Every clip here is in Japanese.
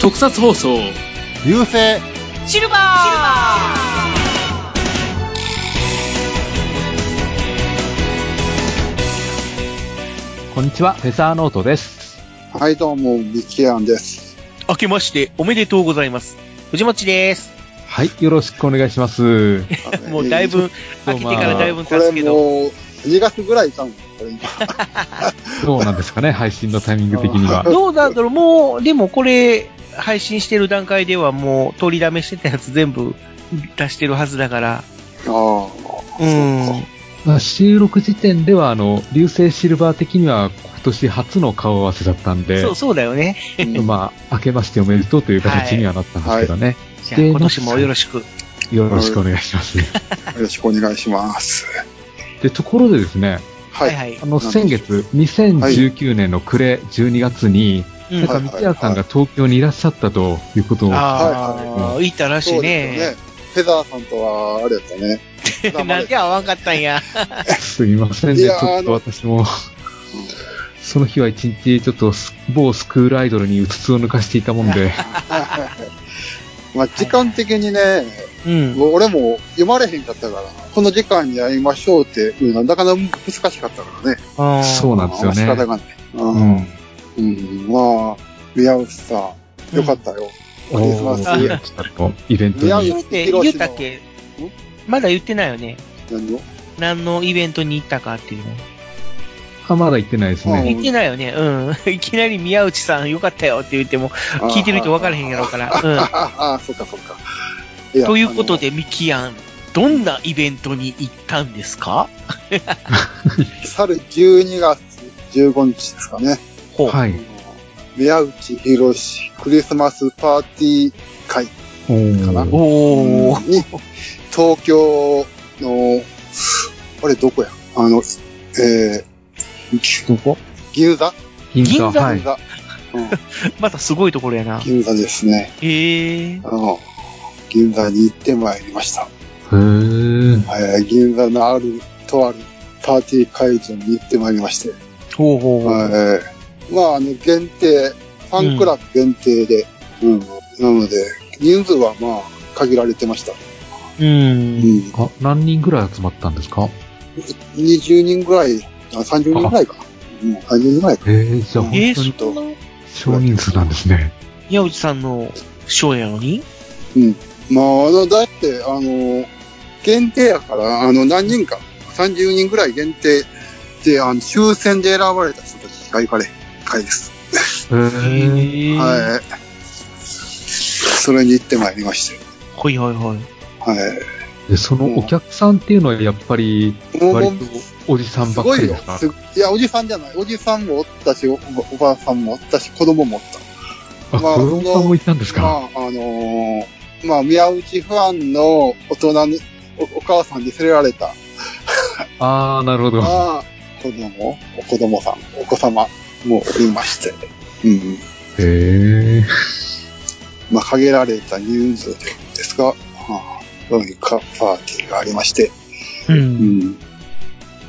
特撮放送流星シルバーこんにちは、フェザーノートです。はい、どうも、ミキアンです。明けましておめでとうございます。藤持です。はい、よろしくお願いします。もうだいぶ、えー明けてからだいぶ経つけど。もう、2月ぐらいこれ今。どうなんですかね、配信のタイミング的には。どうだろうもう、でもこれ、配信してる段階ではもう、取りだめしてたやつ全部出してるはずだから。ああ。うん。まあ収録時点では、あの、流星シルバー的には今年初の顔合わせだったんでそう、、そうだよね。うんまあ、明けましておめでとうという形にはなったんですけどね。じゃあ今年もよろしく。よろしくお願いします。よろしくお願いします。で、ところでですね、はい。はいあ。の、先月、2019年の暮れ12月に、うんなんか、三谷さんが東京にいらっしゃったということを、ああ、はい行ったらしいね。ね。フェザーさんとは、あれやったね。なんで会わんかったんや。すいませんね、ちょっと私も、その日は一日ちょっとス某スクールアイドルにうつつを抜かしていたもんで、まあ、時間的にね、うん。もう俺も読まれへんかったから、この時間に会いましょうっていうのはなかなか難しかったからね。あーそうなんですよね。仕方がない。う。うんん。うん。まあ、宮内さん、よかったよ。クリスマスおーちょっとイベントに。宮内って言ったっけ？まだ言ってないよね。何を何のイベントに行ったかっていうの。あ、まだ行ってないですうんね。言ってないよね。うん。いきなり宮内さんよかったよって言っても、聞いてる人分からへんやろうから。ああ、あ そっかそっか。ということで、ミキアン、どんなイベントに行ったんですか？去る12月15日ですかね。ほう。はい。宮内博士クリスマスパーティー会かな？おー。に、東京の、あれどこや？あの、えー、どこ？銀座？銀座。銀座はい。銀座。うんまたすごいところやな。銀座ですね。へえ。あの、銀座に行ってまいりました。へー。えー銀座のある、とあるパーティー会場に行ってまいりまして。ほうほうほう。えーまあ、あの、限定、ファンクラブ限定で、うん。なので、人数はまあ、限られてました。う。うんん。あ、何人ぐらい集まったんですか？20人ぐらい、あ30人ぐらいか。うん、30人ぐらいか。えー、じゃあえー、本当に少人数なんですね。宮内さんのショーやのにうん。まあ、あの、だって、あの、限定やから、あの、何人か、30人ぐらい限定で、あの、抽選で選ばれた人たちしか行かれ会です。へ。はい。それに行ってまいりまして。はいはいはい。はい。で、そのお客さんっていうのはやっぱり、割うとおじさんばっすごいよかりですか。すいや、おじさんじゃない。おじさんもおったし、おおばあさんもおったし、子供もおった。あ、まあ子供さんもいたんですか、まあ、あのーまあ、宮内ファンの大人に、おお母さんに連れられた、ああ、なるほど。まあ、子供、お子供さん、お子様もおりまして、うん。へえ。まあ、限られた人数でですが、はあ、そういうかパーティーがありまして、う。うんん。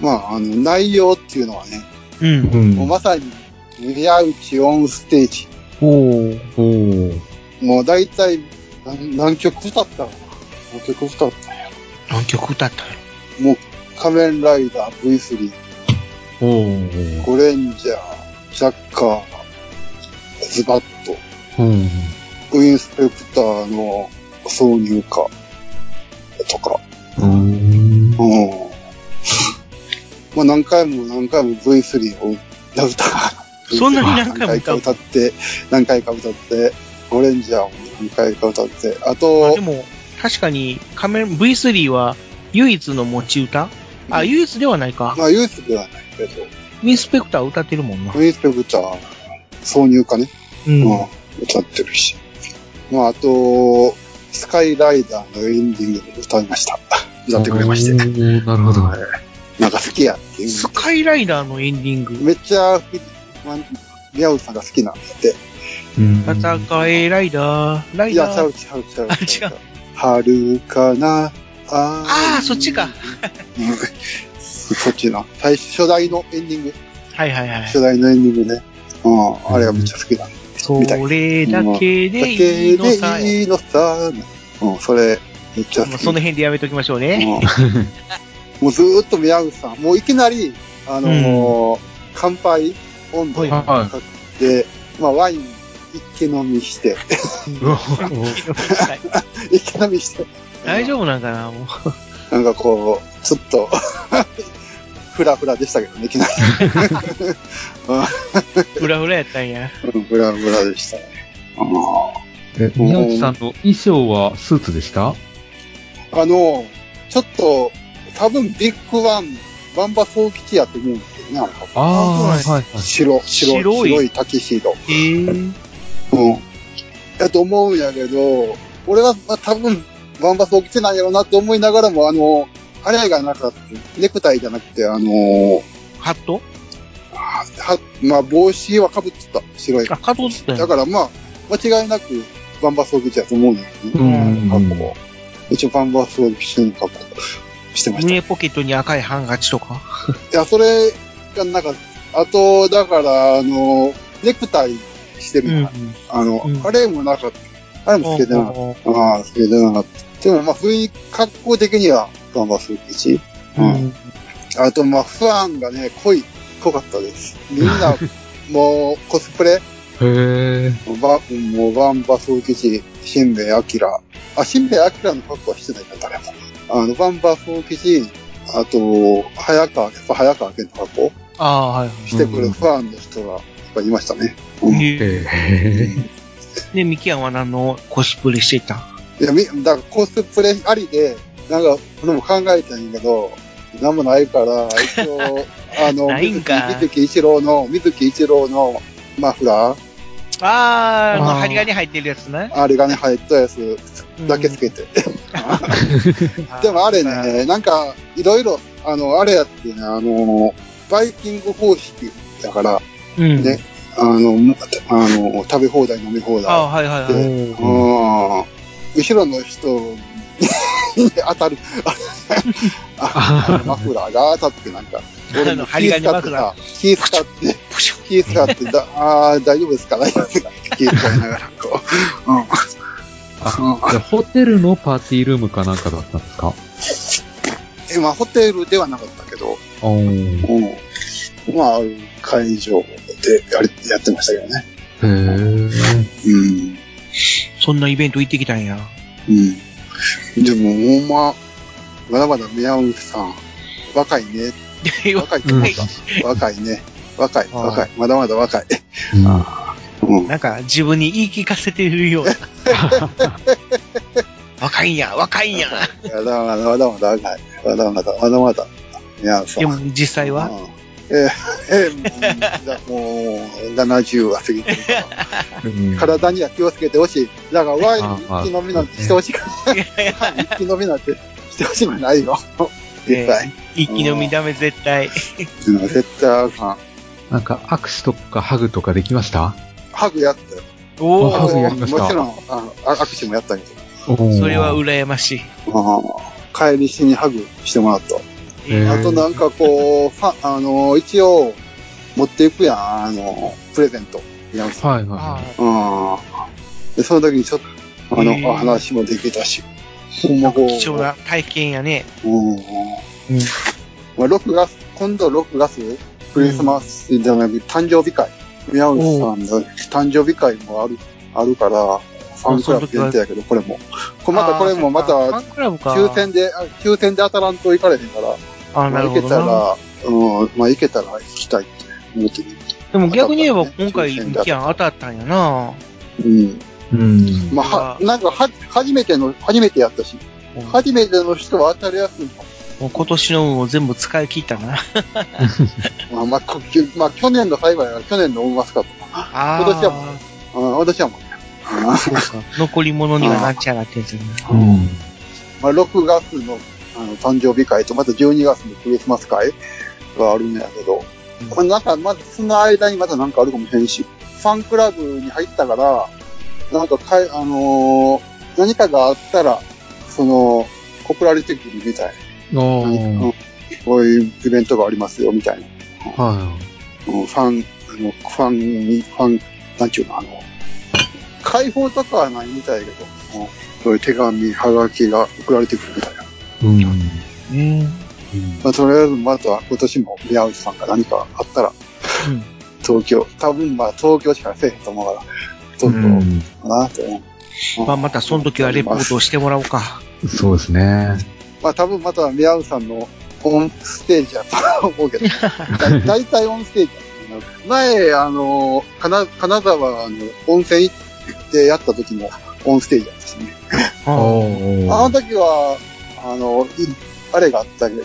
まあ、あの、内容っていうのはね、うん。うん。もうまさに、宮内オンステージ。おー。おーもう大体、何何曲歌ったかな何曲歌ったんや何曲歌ったの？もう、仮面ライダー V3、おーゴレンジャー、ジャッカー、ズバット、うん。ウィンスペクターの挿入歌とか、うん。うん。まあ何回も何回も V3 を歌う。そんなに何回も歌う何回か歌って、何回か歌って、ゴレンジャーも何回か歌って、ああとで、も、確かに、仮面 V3 は唯一の持ち歌？あ、唯一ではないか。まあユースではないけど、ウィンスペクター歌ってるもんなウ。ィンスペクター、挿入歌ね。ううんん、歌ってるし。まあ、あと、スカイライダーのエンディングも歌いました。歌ってくれまして。なるほど。なんか好きやっていう。スカイライダーのエンディング。めっちゃ、まあ、宮内さんが好きなんだって。うん戦えライダー、ライいや、ダー。ちゃうちゃうちゃう。あ違う。春かな、あああ、そっちか。うんそっちな。最初、初代のエンディング。はいはいはい。初代のエンディングね。うん、あれがめっちゃ好きだ。それだけでだいけいのさ。でいいのさ。うん、それ、めっちゃ好き。まあその辺でやめときましょうね。うんもうずーっと宮口さん、もういきなり、あのー乾杯温度はいかはけて、まあワイン一気飲みして、一気飲みして、大丈夫なんかなもう。なんかこう、ちょっと、フラフラでしたけどね、いきなり。フラフラやったんや。うんフラフラでしたね。あえ、宮内さんの衣装はスーツでした？ーあの、ちょっと、多分ビッグワン、バンバ総基地やと思うんですよね、あれああ、はいはい。白、白、白い？白いタキシード。ええうん。やと思うんやけど、俺は、まあ、多分、バンバス起きてないやろなって思いながらも、あの、あれがなかった。ネクタイじゃなくて、あの、ハット？は、はまあ、帽子は被ってた。白い。あ、カットってだからまあ、間違いなく、バンバス起きやと思うんだようね。ん。格好。一応バンバス起きの格好してました。い胸ポケットに赤いハンカチとか？や、それがなんか、あと、だから、あの、ネクタイしてるやんあの、うんあれもなかった。あれもつけてなかった。おああ、つけてなかった。でも、まあ、雰囲気、格好的には、バンバスーし。ううんん。あと、まあ、ファンがね、濃い、濃かったです。みんな、もう、コスプレ、へえ。バもう、バンバスー吉、シンベイアキラ。あ、シンベイアキラの格好はしてないから、誰も。あの、バンバスー吉、あと、早川、やっぱ早川家の格好ああ、はいはい。してくるファンの人が、やっぱいましたね。うんへえ。で、ミキアンは何のコスプレしてた？いや、み、だからコスプレありで、なんか、俺も考えたんやけど、なんもないから、一応、あの、水木一郎の、水木一郎のマフラー、ああ、あの、あー針金入ってるやつな。あれがね、入ったやつだけつけて。でもあれね、なんか、いろいろ、あの、あれやってね、あの、バイキング方式だから、うん。ねあの、むあの、食べ放題、飲み放ああ、題。はいはいはい。うん。後ろの人に当たる。あマフラーが当たってなんか、俺の針金マフラー。気使って、プシュ気使って、だあー大丈夫ですか大丈夫ですか気使いながら、こう。うん。じゃあホテルのパーティールームかなんかだったんですか？え、まあ、ホテルではなかったけど、うん。まあ、会場でやりやってましたけどね。へえ。うん。そんなイベント行ってきたんや。うん。でも、ほんま、まだまだ宮内さ ん、若いね。若いって思った。若いね。若い、若い。まだまだ若い。うんうん。なんか自分に言い聞かせてるような。若いんや、若いん や。まだまだ、まだまだ若い。まだまだ、まだまだ。宮内さん。でも実際は？うんえーえーもう、70は過ぎてるから。うん体には気をつけてほしい。だからワインあ一気飲みなんてしてほしいから。ワイン一気飲みなんてしてほしいのないよ。絶対。一気飲みダメ絶対。うん絶対あかん。なんか握手とかハグとかできました？ハグやったよ。おハグおやりましたもちろん、ああ握手もやったけど。それはう羨ましい。帰りしにハグしてもらった。あとなんかこう、あの、一応、持っていくやん、あの、プレゼント。はいはうん。で、その時にちょっと、あの、話もできたし。ほんまこう。貴重な体験やね。うん。まあ、6月、今度6月、クリスマスじゃなくて、誕生日会。宮内さんの誕生日会もある、あるから、ファンクラブ限定やけど、これも。これまた、これもまた。抽選で、あ抽選で当たらんといかれへんから、あーなまあ、るほどな。行けたら、うん、まあ、行けたら行きたいって思ってる。でも逆に言えば今回ミキアン当たったんやな。うん。い。うん。まあ、は、なんか、は、初めての、初めてやったし、初めての人は当たりやすいかも。もう今年の運を全部使い切ったな。まあ、まあ、こまあ、去年の最後やから、去年の運マスカット。あ今年はもあ私はもうね。あそうか。残り物にはなっちゃらってやつやな。うん。まあ、6月のあの誕生日会と、また12月のクリスマス会があるんやけど、うんまあ、なんか、まずその間にまたなんかあるかもしれんし、ファンクラブに入ったから、なんかかい、あのー何かがあったら、その、送られてくるみたい。おうんー。こういうイベントがありますよ、みたいな。はうんファン、あの、ファンに、ファン、なんちゅうの、あの、解放とかはないみたいだけど、そういう手紙、はがきが送られてくるみたいな。い。うん。ねまあ、とりあえず、また今年も宮内さんが何かあったら、うん。東京、多分まあ東京しかせえへんと思うから、どんどんかなって思う。まあ、またその時はレポートをしてもらおうか。そうですね。まあ多分また宮内さんのオンステージやと思うけど、だ大体オンステージや前、あの、金金沢の温泉行ってやった時もオンステージやったしね。あのー。時は、あの、いあれがあったけど、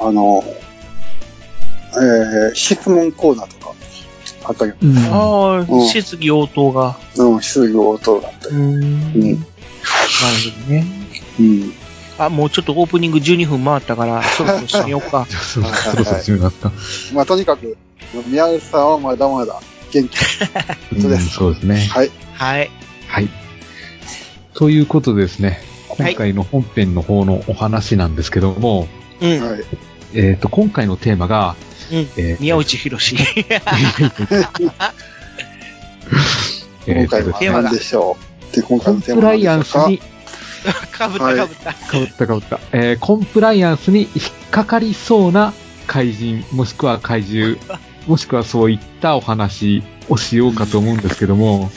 あの、えー、質問コーナーとかあったけど、うんあうんあ、質疑応答が。うん、質疑応答があったうり。ん。なるほどね。うん。あ、もうちょっとオープニング12分回ったから、そろそろ締めようか。そろそろ締めますか。まあとにかく、宮内さんはまだまだ元気。うんそうですそうですね。はい。はい。はい。ということでですね、はい今回の本編の方のお話なんですけども、うん。はい。えっ、と、今回のテーマが、うん。えー宮内博士。今回はテーマでしょう？で、今コ回のテーマはンプライアンスに、かぶったはいかぶった。かぶったかぶった、えーコンプライアンスに引っかかりそうな怪人、もしくは怪獣、もしくはそういったお話をしようかと思うんですけども、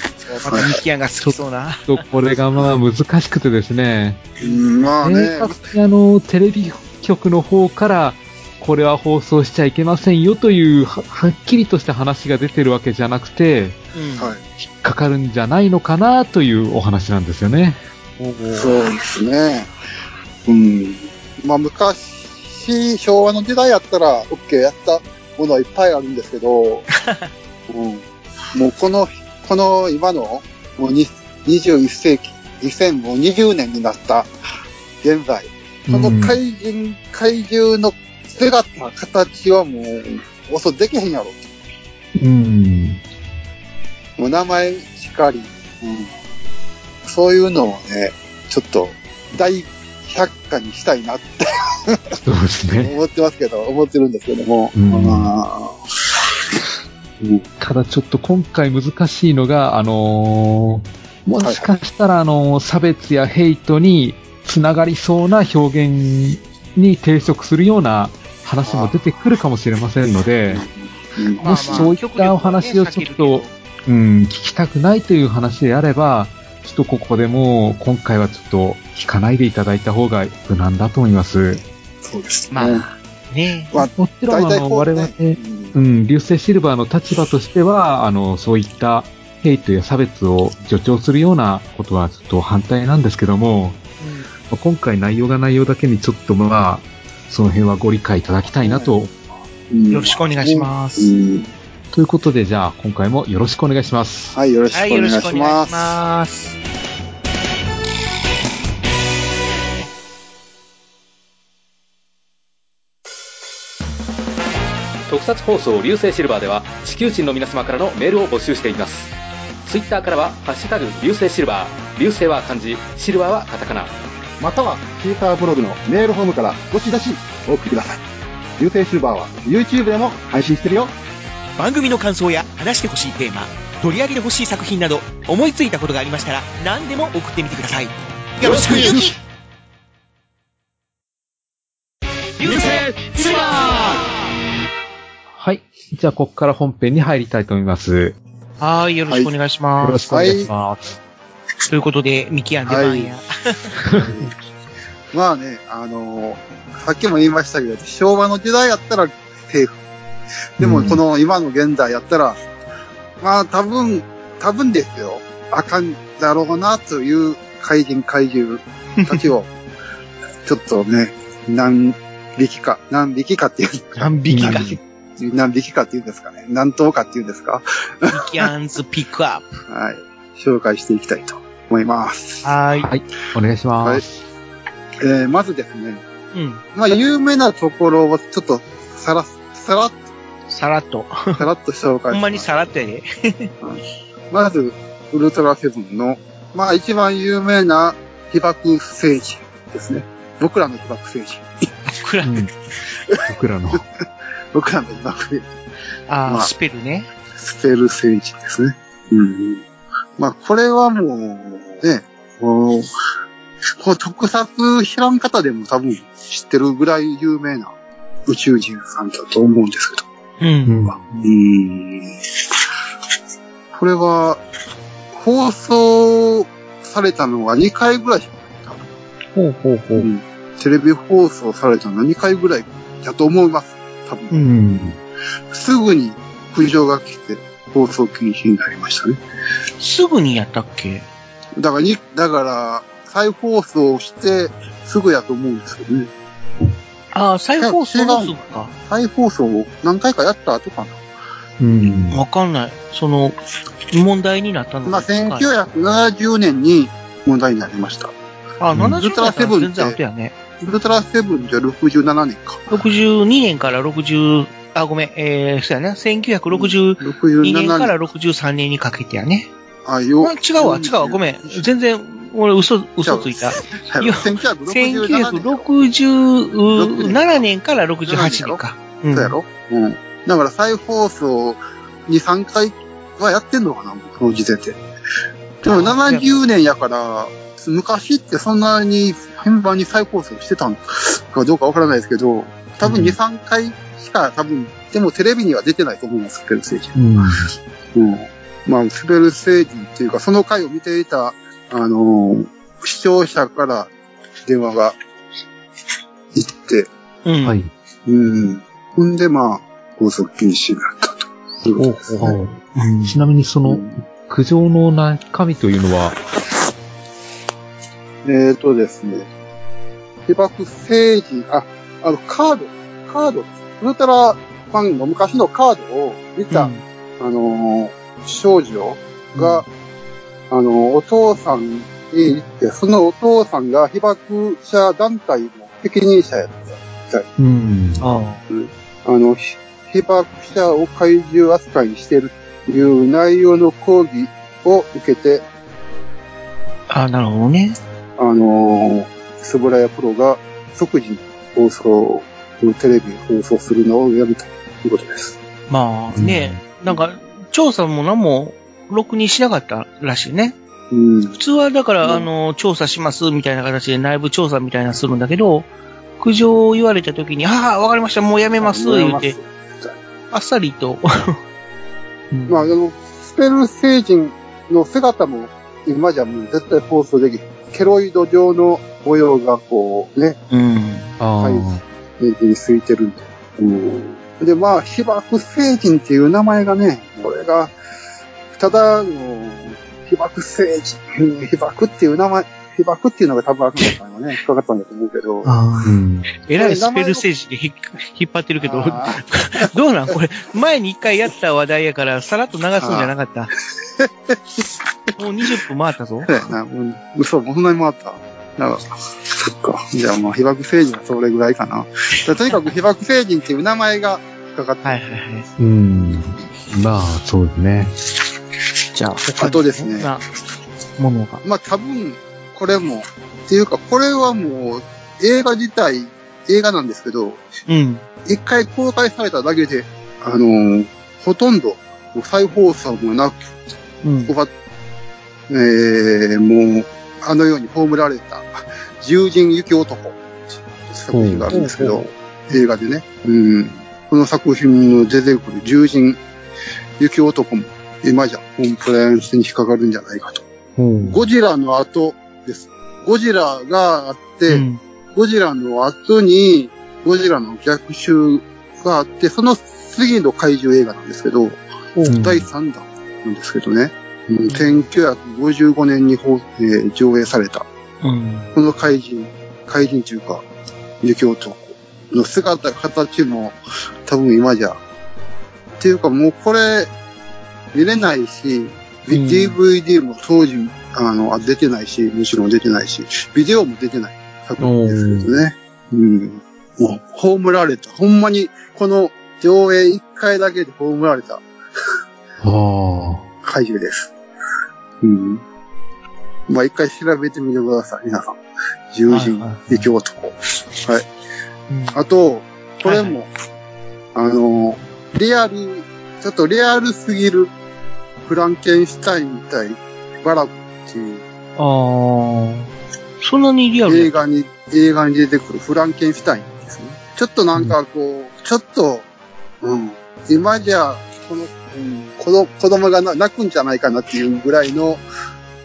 またミキヤンが好きそうな。ちょっとこれがまあ難しくてですね、うん、まあ明ね、確にあの、テレビ局の方から、これは放送しちゃいけませんよというは、はっきりとした話が出てるわけじゃなくて、うん。はい。引っかかるんじゃないのかなというお話なんですよね。そうですね。うん。まあ昔、昭和の時代やったら、OK やったものはいっぱいあるんですけど、うん。もうこの、この今の、もうに21世紀、2020年になった現在、その怪人、怪獣の姿、形はもう、おそできへんやろ。うん。もう名前しかり、うん。そういうのをね、ちょっと、大百科にしたいなってそうですね。思ってますけど、思ってるんですけども。うんただちょっと今回難しいのが、あのーもしかしたら、あのー差別やヘイトにつながりそうな表現に抵触するような話も出てくるかもしれませんので、もしそういったお話をちょっと、うん、聞きたくないという話であれば、ちょっとここでもう今回はちょっと聞かないでいただいた方が無難だと思います。そうですね。まあ、ねまあ、もちろん、あの、我々、ね、うん、流星シルバーの立場としては、あの、そういったヘイトや差別を助長するようなことはちょっと反対なんですけども、まあ今回内容が内容だけにちょっとまあ、その辺はご理解いただきたいなと。うんよろしくお願いしますうんということで、じゃあ今回もよろしくお願いします。はい、よろしくはい、お願いします。特撮放送流星シルバーでは地球人の皆様からのメールを募集していますツイッターからは「ハッシュタグ流星シルバー」流星は漢字シルバーはカタカナまたは、シーサーブログのメールフォームからどしどしお送りください。流星シルバーは YouTube でも配信してるよ。番組の感想や話してほしいテーマ、取り上げてほしい作品など、思いついたことがありましたら、何でも送ってみてください。よろしくゆき流星はい。じゃあここから本編に入りたいと思います。はい、よろしくお願いしよます。ろしくお願いします。ということで、ミキアン出番や。まあね、あのーさっきも言いましたけど、昭和の時代やったら。でも、うんこの今の現代やったら、まあ多分、多分ですよ。あかんだろうなという怪人怪獣たちを、ちょっとね、何匹か、何匹かっていう、何匹か。何匹何匹かっていうんですかね。何頭かっていうんですか。ミキアンズピックアップ。はい。紹介していきたいと思います。はーい。はい。お願いします。えー、まずですね、うん。まあ有名なところをちょっとさら、さらっさらっと。と、さらっと紹介します。ほんまにさらっとやで。まず、ウルトラセブンの、まあ一番有名な被爆星人。ですね。僕らの被爆政治。僕ら、うん。僕らの。僕らの被爆政治。ああ、まあスペルね。スペル政治ですね。うん。まあ、これはもう、ね、こうこの特撮知らん方でも多分知ってるぐらい有名な宇宙人さんだと思うんですけど。う。うんん。うん。これは、放送されたのは2回ぐらいほうほうほう。うんテレビ放送されたのは2回ぐらいだと思います。多分。うんすぐに苦情が来て放送禁止になりましたね。すぐにやったっけ？だからに、だから、再放送してすぐやと思うんですけどね。ああ、再放送のか。再放送を何回かやった後かな。うん。わかんない。その、問題になったのまあ、が近い1970年に問題になりました。あ、うん70ウルトラセブンって全然後やね。ウルトラセブンじゃ67年か。62年から60、あ、ごめん、えー、そうやね。1962 67年から年。63年にかけてやね。あ、よあ違うわ、違うわ、ごめん。全然、俺嘘、嘘ついた。はいよ1967年。1967年から68年か。うんそうやろ？うん。だから再放送2、3回はやってんのかな、この時点で。でも70年やから、昔ってそんなに頻繁に再放送してたのかどうかわからないですけど、多分2、3回しか多分、でもテレビには出てないと思います、スペル政治。うん。うん。まあ、スペル政治っていうか、その回を見ていた、あのー視聴者から電話が行って、うん。はい。うん。ほんで、まあ、放送禁止になったと。いうことですね。うんちなみにその、苦情の中身というのは、えーとですね。被爆政治、あ、あの、カード、カード。ウルトラファンの昔のカードを見た、あのー少女が、あの、お父さんに行って、そのお父さんが被爆者団体の責任者やった。うん。ああの、ひ被爆者を怪獣扱いにしているという内容の抗議を受けて、あ、あなるほどね。あのー、スブラヤプロが即時に放送、テレビ放送するのをやめたということです。まあね、なんか、調査も何も、ろくにしなかったらしいね。うん。普通はだから、うんあの、調査しますみたいな形で内部調査みたいなのするんだけど、苦情を言われた時に、ああ、わかりました、もうやめます、言って、あっさりと。う んまあ、あの、スペル星人の姿も今じゃもう絶対放送できる。ケロイド状の模様がこうね、うん。あはいについてるんで。うん。で、まあ、被爆星人っていう名前がね、これが、ただの、被爆星人、うん被爆っていう名前、被爆っていうのが多分あるのかなね、引っかかったんだと思う けど。ああうん。えらいスペル政治で引っ引っ張ってるけど、あ どうなんこれ、前に一回やった話題やから、さらっと流すんじゃなかった？もう20分回ったぞー。そうやな、うん、嘘、もうそんなに回った？だから、そっか。じゃあまあ、被爆星人はそれぐらいかな。だとにかく被爆星人っていう名前が引っかかって、はいはいはい。うん。まあ、そうですね。じゃあ、他にあとですねものが。まあ多分、これも、っていうか、これはもう、映画自体、映画なんですけど、うん。一回公開されただけで、あのーほとんど、再放送もなく、うん。えー、もう、あのように葬られた、獣人雪男、作品があるんですけど、映画でね、うん、この作品の出てくる獣人雪男も、今じゃコンプライアンスに引っかかるんじゃないかと。うん。ゴジラの後です。ゴジラがあって、うん。ゴジラの後に、ゴジラの逆襲があって、その次の怪獣映画なんですけど、うん。第3弾なんですけどね、うん。1955年に放、えー上映された、うん。この怪人、怪人中か、雪男の姿、形も多分今じゃ、っていうかもうこれ、見れないし、うん DVD も当時、あの、あ出てないし、むしろ出てないし、ビデオも出てない作品ですけどね。うん。もう、葬られた。ほんまに、この上映1回だけで葬られたああ。怪獣です。うん。まあ、一回調べてみてください、皆さん。友人はいは、雪男。はい。うんあと、これも、あの、リアル、ちょっとリアルすぎるフランケンシュタイン対バラクっていうああ。そんなにリアルや映画に、映画に出てくるフランケンシュタインですね。ちょっとなんかこう、ちょっと、うん、今じゃ、この、うん、子供子供がな泣くんじゃないかなっていうぐらいの、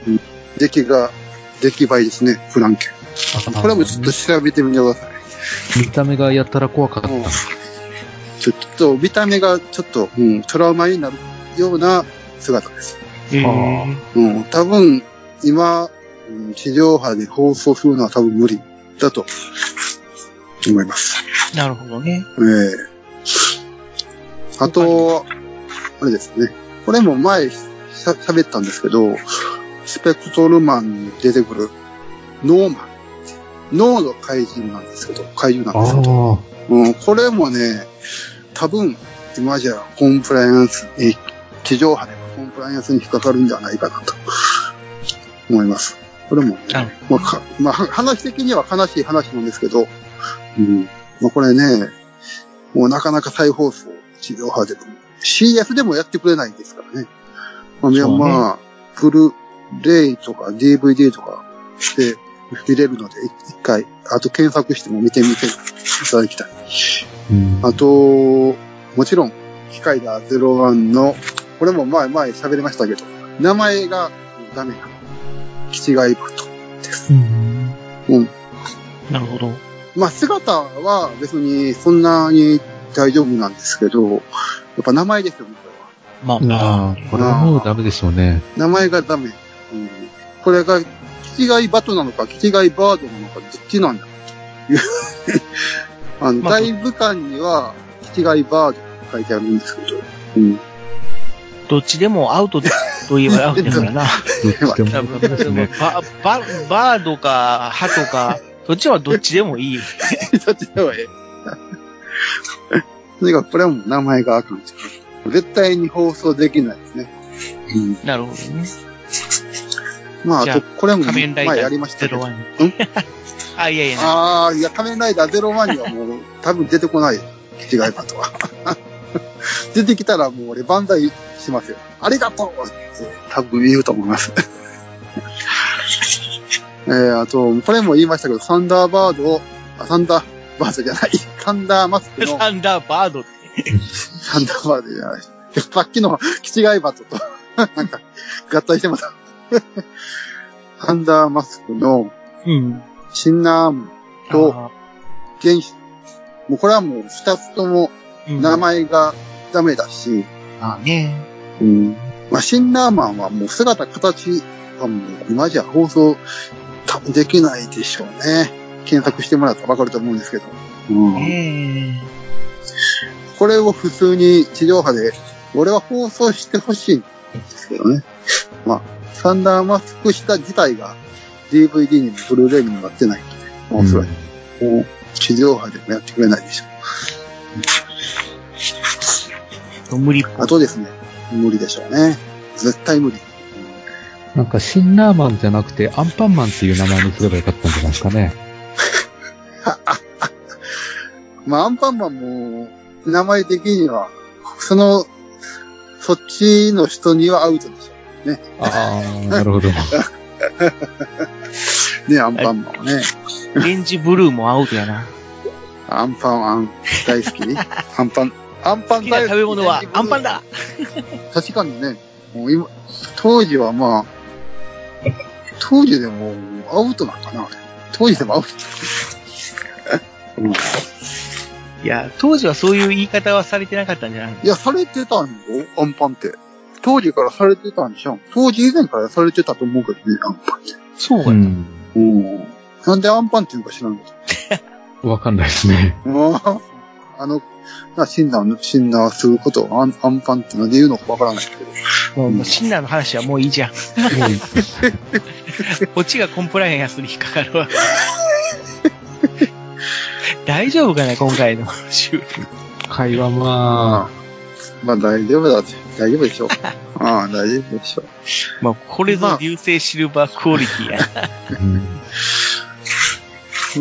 うん、出来が、出来栄えですね、フランケン。これもちょっと調べてみてください。見た目がやったら怖かった。うんちょっと見た目がちょっと、うん、トラウマになるような姿です。えはーうん、多分、今、うん地上波で放送するのは多分無理だと思います。なるほどね。ええあと、あれですね。これも前喋ったんですけど、スペクトルマンに出てくるノーマン。脳の怪人なんですけど、怪獣なんですけど、あうん、これもね、多分、今じゃコンプライアンス、え地上波でコンプライアンスに引っかかるんじゃないかなと思います。これもね、あまあかまあ、は話的には悲しい話なんですけど、うん、まあ、これね、もうなかなか再放送、地上波でも、CS でもやってくれないんですからね。まあ、そうねまあ、ブルーレイとか DVD とかして見れるので、一回、あと検索しても見てみていただきたい。うんあと、もちろん、機械だ01の、これも前前喋りましたけど、名前がダメな、キチガイバトです。うんうん。なるほど。まあ、姿は別にそんなに大丈夫なんですけど、やっぱ名前ですよね、これは。まあ、ああ、これはもうダメでしょうね。名前がダメ。うん、これが、キチガイバトなのか、キチガイバードなのか、どっちなんだという。あの、まあ大部館には、キチガイバードって書いてあるんですけど、うん。どっちでもアウトと言えばアウトだからな。どっちでも。バ、バ、バードか、ハとか、どっちはどっちでもいい。どっちでもええ。とにかくこれはもう名前があかんし。絶対に放送できないですね。うん。なるほどね。まあ、ああと、これも仮面ライダー前やりましたけど。ゼロワン。ん？あ、いやいや、ああ、いや、仮面ライダー01にはもう、多分出てこないよ。違いかとは。出てきたらもう俺万歳しますよ。ありがとうって多分言うと思います。えー、あと、これも言いましたけど、サンダーバード、あ、サンダーバードじゃない。サンダーマスクの、サンダーバードって。サンダーバードじゃない。さっきのキ違いバトと、なんか、合体してまた。サンダーマスクの、うん。シンナームと、あ原始。もうこれはもう二つとも名前がダメだし、あね。うん。まあ、シンナーマンはもう姿形はもう今じゃ放送多分できないでしょうね。検索してもらったらわかると思うんですけど。うん。えこれを普通に地上波で、俺は放送してほしいんですけどね。まあ、サンダーマスクした自体が DVD にもブルーレイにもなってないので、もうおそらく、地上波でもやってくれないでしょえ無理っう。ぽい。あとですね、無理でしょうね。絶対無理。なんか、シンナーマンじゃなくて、アンパンマンっていう名前にすればよかったんじゃないですかね。まあ、アンパンマンも、名前的には、その、そっちの人にはアウトでしああ、なるほど。ょう。ね、アンパンマンはね。レンジブルーもアウトやな。アンパン、アン、大好き？アンパン、アンパン大好き。食べ物はアンパンだ確かにね、もう今、当時はまあ、当時でもアウトなんかな？あれ当時でもアウト。うんいや、当時はそういう言い方はされてなかったんじゃない？いや、されてたんよ、アンパンって。当時からされてたんでしょ当時以前からされてたと思うけどね、アンパンって。そうやな。うん。うん。なんでアンパンっていうか知らんけ わかんないですね。ど。あーあの、な診断、診断することをアンアンパンってなんで言うのかわからないけど。もう、シンナーの話はもういいじゃん。もういい こっちがコンプライアンスに引っかかるわ。大丈夫かな、今回の 収録。会話ままあ大丈夫だって。大丈夫でしょう。ああ、大丈夫でしょう。まあ、これぞ流星シルバークオリティや。あ、うん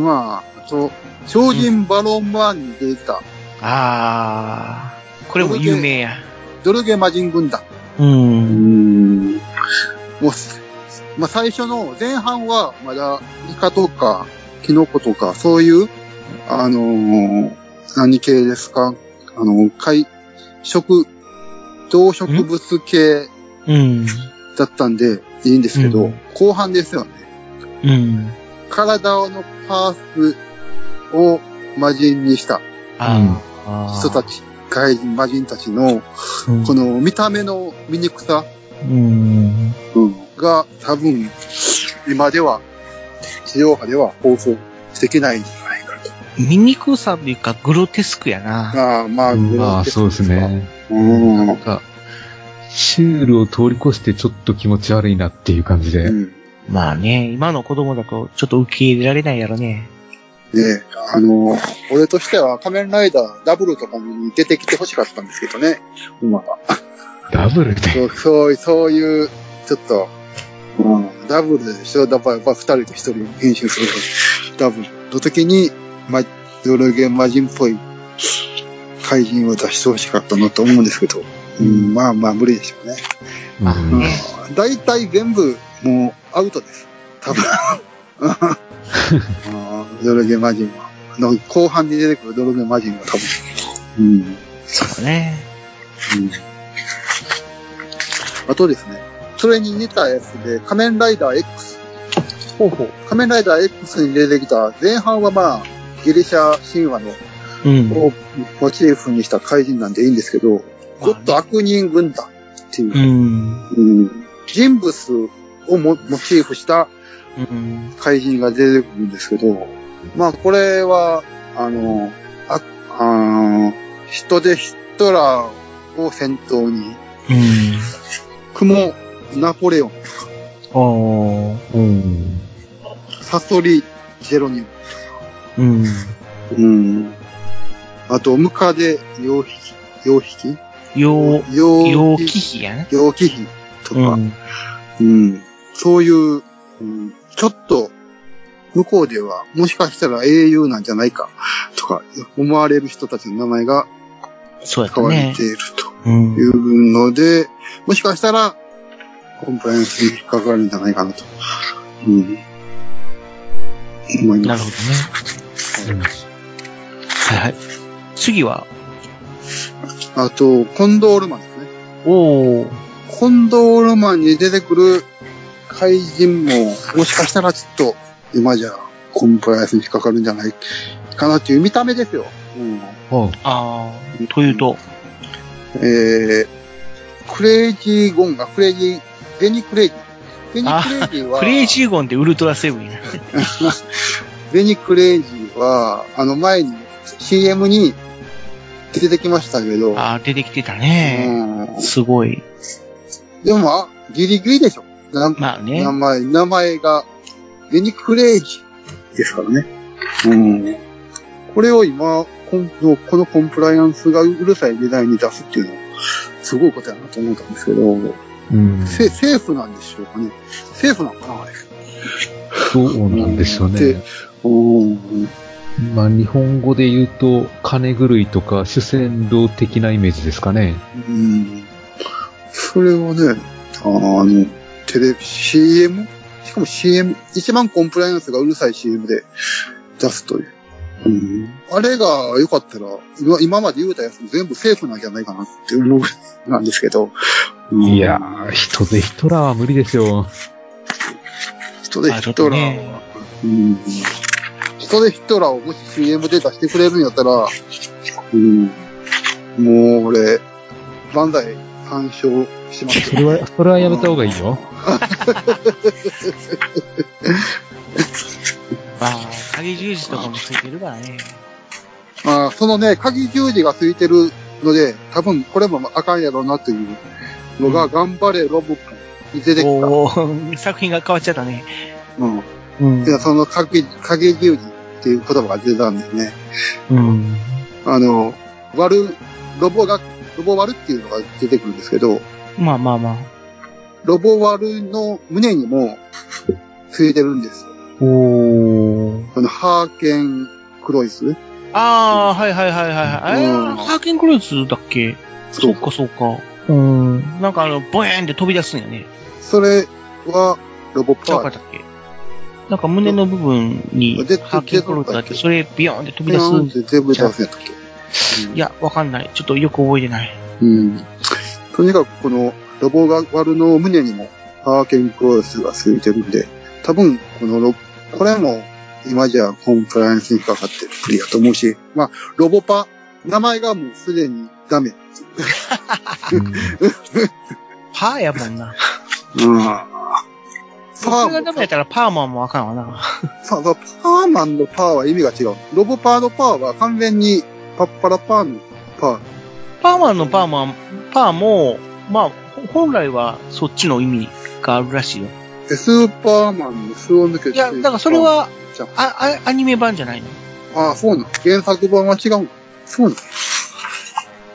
まあ、超人バロンマーンに出てきた、あー。これも有名や。ドルゲマジン軍団。う。うんん。もうす、まあ最初の前半はまだイカとかキノコとかそういう、あのー何系ですか？あの、海、植、動植物系うん。だったんでいいんですけど、うん後半ですよね。うん。体のパースを魔人にした人たち、外人魔人たちの、うんこの見た目の醜さ、うん。が多分、今では、地上波では放送できないんじゃないかと。醜さというか、グロテスクやな。まあ、まあ、まあ、そうです。ね。うん。なんか、シュールを通り越してちょっと気持ち悪いなっていう感じで。うん。まあね、今の子供だとちょっと受け入れられないやろね。ねあの、俺としては仮面ライダーダブルとかに出てきてほしかったんですけどね、今は。ダブルで。そう、そうそういう、ちょっと、うん、ダブルでしょ？やっぱ二人と一人編集するダブルの時に、ま、ドルゲンマジンっぽい怪人を出してほしかったなと思うんですけど、うん、まあまあ無理でしょうね。まあうんね。大体全部もうアウトです。多分。ドルゲマジンは。あの後半に出てくるドルゲマジンは多分。うん。そうね。あとですね、それに似たやつで、仮面ライダー X。ほうほう。仮面ライダー X に出てきた、前半はまあ、ギリシャ神話のうん。をモチーフにした怪人なんでいいんですけど、ゴッド悪人軍団っていうう、ん。うん人物をモモチーフしたうん。怪人が出てくるんですけど、まあこれは、あの、あ、あー人でヒトラーを先頭に、うん。雲、ナポレオン、おー。うん。サソリ、ジェロニム、うん。うん。あと、ムカデ、ヨウヒキ、ヨウヒキ？よう、ヨ陽気比やね。ヨウキヒとか、うん。うん。そういう、うん、ちょっと、向こうでは、もしかしたら英雄なんじゃないか、とか、思われる人たちの名前が使われて。いるとうんい。うので、もしかしたら、コンプライアンスに引っかかるんじゃないかなと。うん。思いまなるほす。どね。はいはい。次は、あと、コンドールマンですね。おー。コンドールマンに出てくる怪人も、もしかしたらちょっと、今じゃ、コンプライアンスに引っかかるんじゃないかなっていう見た目ですよ。うん。はあー。というと、えー、クレイジーゴンが、クレイジー、ベニクレイジー。ベニクレイジーは、クレイジーゴンってウルトラセブンや。ベニクレイジーは、あの前に CM に出てきましたけど、あー、出てきてたね。うんすごい。でも、あギリギリでしょ。なまあね名。前、名前が、ベニクレイジーですからね。うん。これを今、このこのコンプライアンスがうるさい時代に出すっていうのは、すごいことやなと思ったんですけど、うん。せ政府なんでしょうかね。政府なのかなあれ。そうなんでしょうでね。うん。まあ、日本語で言うと、金狂いとか主戦道的なイメージですかね。うん。それをね、あの、テレビ、CM? しかも CM、一番コンプライアンスがうるさい CM で出すという。うん、あれが良かったら、今今まで言うたやつも全部セーフなんじゃないかなって思う、なんですけど。うんいやー、人でヒトラーは無理ですよ。人でヒトラーは、うん。人でヒトラーをもし CM で出してくれるんやったら、うん。もう俺、万歳参照しますそれは、それはやめた方がいいよ。まあ、影十字とかもついてるからね。まあ、そのね、鍵十字がついてるので、多分これもあかんやろうなというのが、頑張れロボコンに出てきた。おー作品が変わっちゃったね。うん。うんいや、その鍵、鍵十字っていう言葉が出たんでね。うん。あの、割る、ロボが、ロボ割るっていうのが出てくるんですけど、まあまあまあ。ロボ割るの胸にもついてるんですよ。おー。あの、ハーケンクロイス？あー、はいはいはいはいはい。えうんー、ハーケンクロイスだっけ？そうかそうか。うん。なんかあの、ボエーンって飛び出すんやね。それは、ロボパーかっけ？なんか胸の部分にでハーケンクロイスだって、それビヨーンって飛び出す。ンって全部出すんやったっけいや、わかんない。ちょっとよく覚えてない。うん。とにかくこのロボガワルの胸にもハーケンクロイスがついてるんで、多分このロ、これも今じゃコンプライアンスにかかってるプリやと思うし、まあ、ロボパ、名前がもうすでにダメ。パーやもんな。うん。それがダメやったらパーマンもあかんわな。パパパーマンのパーは意味が違う。ロボパーのパーは完全にパッパラパーのパー。パーマンのパーマン、パーも、まあ、本来はそっちの意味があるらしいよ。でスーパーマンの巣を抜けて。いや、だからそれはあ、あアニメ版じゃないの。ああ、そうなの。原作版は違うの。そうなの。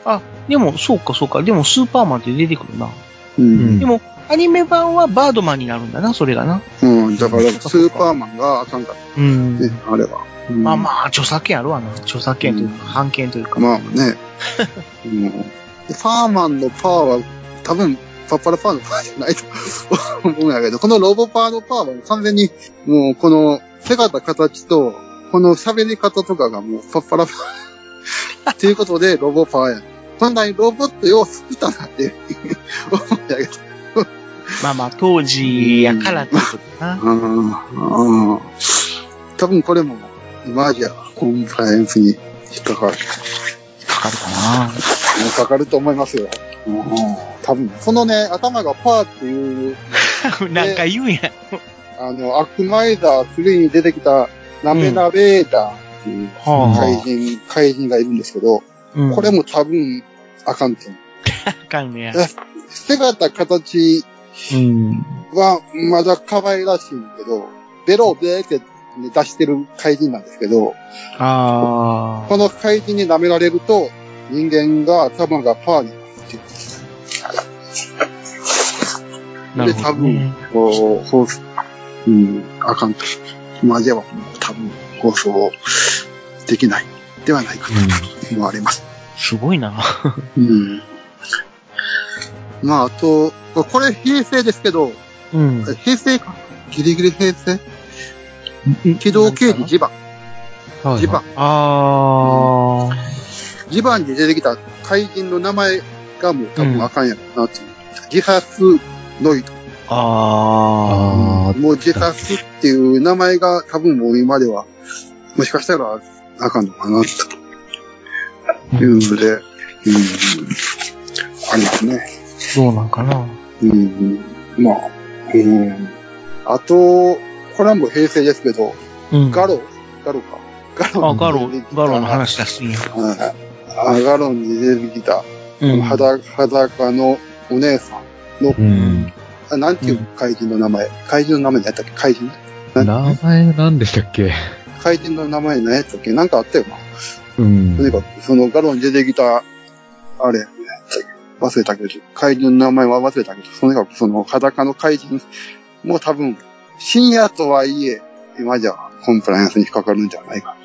あ、でも、そうかそうか。でも、スーパーマンって出てくるな。うん。でも、アニメ版はバードマンになるんだな、それがな。うん、だから、スーパーマンがあかんかっうんあれは。うんまあまあ、著作権あるわな。著作権というか、うん版権というか。まあね。うん、パーマンのパーは、多分、パッパラパーのパーじゃないと 思うんやけど、このロボパーのパーは完全に、もう、この、姿形と、この喋り方とかがもう、パッパラパー。っていうことで、ロボパーや。本来ロボットよう作ったなって思うんやけど。まあまあ、当時やからってことな。うんうん多分これも、今じゃ、コンプライアンスに引っかかる。かかるかな。引っかかると思いますよ。うん多分、そのね、頭がパーっていう、なんか言うんや。あの、アクマイザー3に出てきた、ナメナベーダーっていうはあ怪人、怪人がいるんですけど、うんこれも多分、あかんと思う。あかんねや。姿、形うん。は、まだ可愛らしいんだけど、ベロをベーって出してる怪人なんですけど、あこの怪人に舐められると、人間が頭がパーになるってるほど、ね。こう、放送、うん、あかんと。今では多分放送できない。ではないかと思われます。すごいな。うん。まあ、あと、これ平成ですけど、うん。平成かギリギリ平成？機動刑事ジバン。はいジバン。ああ。ジバンに出てきた怪人の名前がもう多分あかんやろなっていう。自殺ノイド。ああもう自殺っていう名前が多分もう今では、もしかしたらあかんのかな、というので、うん、ありますね。どうなんかな。うん、まあ、うん。あと、これはもう平成ですけど、うん。ガロガロか。ガロあ、ガロガロの話出すんや。はいあガロに出てきた、うこの裸裸のお姉さんの、うん。あなんていう怪人の名前、怪人の名前何やったっけ？怪人？名前何でしたっけ？怪人の名前何やったっけ？なんかあったよな。うんと。にかく、そのガロに出てきた、あれ、忘れたけど、怪人の名前は忘れたけど、とにかくその裸の怪人、もう多分、深夜とはいえ、今じゃコンプライアンスに引っかかるんじゃないか。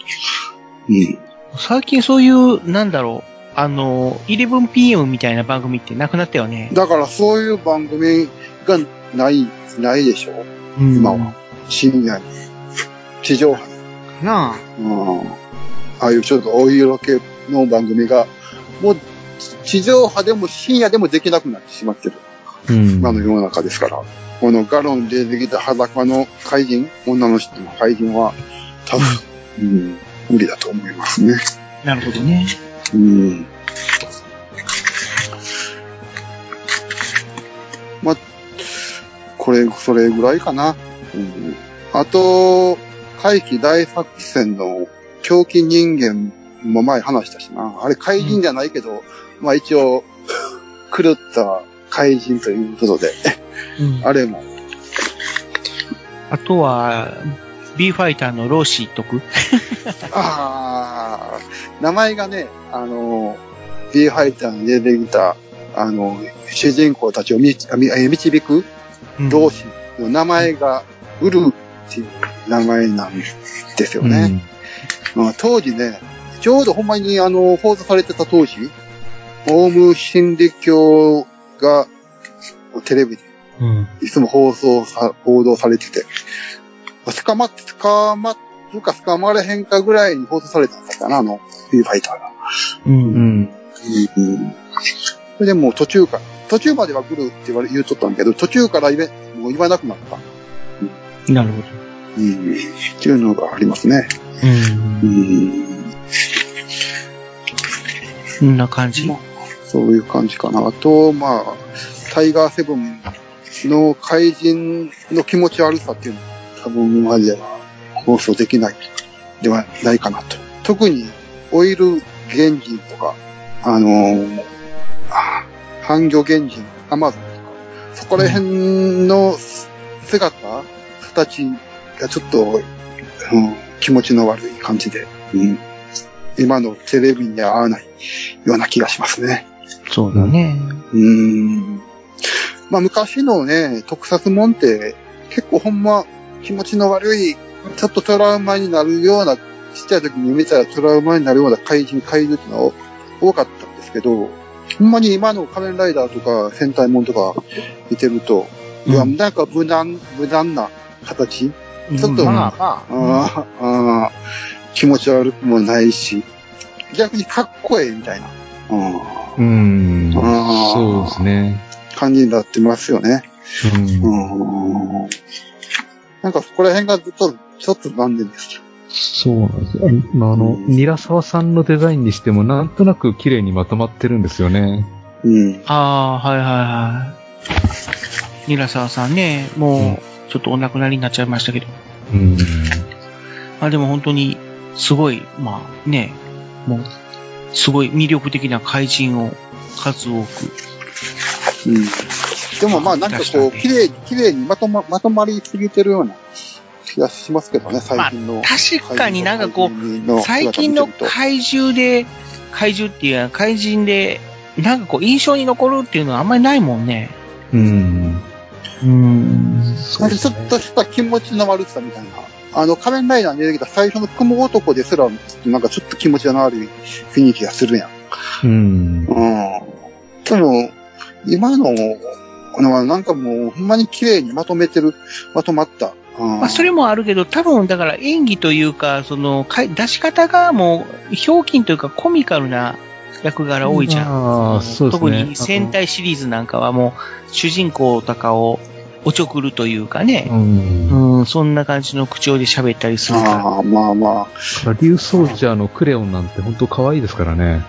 うん。最近そういう、なんだろう、あの、11PM みたいな番組ってなくなったよね。だからそういう番組がない、ないでしょうん今は。深夜に。地上波に。なあ。うん。ああいうちょっとお色気の番組が、もう地上波でも深夜でもできなくなってしまってる。うん。今の世の中ですから。このガロンで出てきた裸の怪人、女の人の怪人は、多分、うん、無理だと思いますね。なるほどね。うん。まあ、これ、それぐらいかな。うん、あと、怪奇大作戦の狂気人間も前話したしな。あれ怪人じゃないけど、まあ一応、狂った怪人ということで、うん。あれも、あとは、B ファイターのローシーとく？ああ、名前がね、あの、ビーファイターに出てきた、あの、主人公たちをみ導く？うん同士の名前が、ウルっていう名前なんですよね。まあ当時ね、ちょうどほんまにあの、放送されてた当時、オウム真理教がテレビでうん。いつも放送さ、報道されてて、捕まって、捕まるか捕まれへんかぐらいに放送されたんだったかな、あの、フィーファイターが。う。うんん。うん。それでもう途中から、途中までは来るって言われ、言うとったんだけど、途中から言え、もう言わなくなった。なるほど。うん。っていうのがありますね。うんう。ん。こんな感じ。まあそういう感じかな。あと、まあ、タイガーセブンの怪人の気持ち悪さっていうのは多分今までは放送できないではないかなと。特にオイル原人とか、あのーあ半魚原人、アマゾンとか、そこら辺の姿、形がちょっと、うん、気持ちの悪い感じで、うん、今のテレビには合わないような気がしますね。そうだね。うーん。まあ昔のね、特撮もんって結構ほんま気持ちの悪い、ちょっとトラウマになるような、ちっちゃい時に見たらトラウマになるような怪人、怪獣ってのは多かったんですけど、ほんまに今の仮面ライダーとか戦隊もんとか見てると、うんいや、なんか無難、無難な形、ちょっとうんまあまあ、あ気持ち悪くもないし、逆にかっこええみたいな。うんうん。そうですね。感じになってますよね。うん。うん。なんかそこら辺がずっと、ちょっと残念です。そうなんですよ。まあ、あの、ニラサワさんのデザインにしても、なんとなく綺麗にまとまってるんですよね。うん。ああ、はいはいはい。ニラサワさんね、もう、ちょっとお亡くなりになっちゃいましたけど。うん。まあでも本当に、すごい、まあね、もう、すごい魅力的な怪人を数多く。うん。でもまあなんかこう、綺麗に、綺麗にまとま、まとまりすぎてるような気がしますけどね、最近の。確かになんかこう、う最近の怪獣で、怪獣っていうか怪人で、なんかこう印象に残るっていうのはあんまりないもんね。うん。うん。ちょっとした気持ちの悪さみたいな。あの、仮面ライダーに出てきた最初の雲男ですら、なんかちょっと気持ちの悪い雰囲気がするやん。うん。うん。でも、今の、このなんかもう、ほんまに綺麗にまとめてる、まとまった。うんまあそれもあるけど、多分だから演技というか、その、かい出し方がもう、ひょうきんというかコミカルな役柄多いじゃん。ああ、そうですね。特に戦隊シリーズなんかはもう、主人公とかをおちょくるというか。ねう、ん。うん、そんな感じの口調で喋ったりするから。ああ、まあま竜ソルジャーのクレヨンなんて本当可愛いですからね。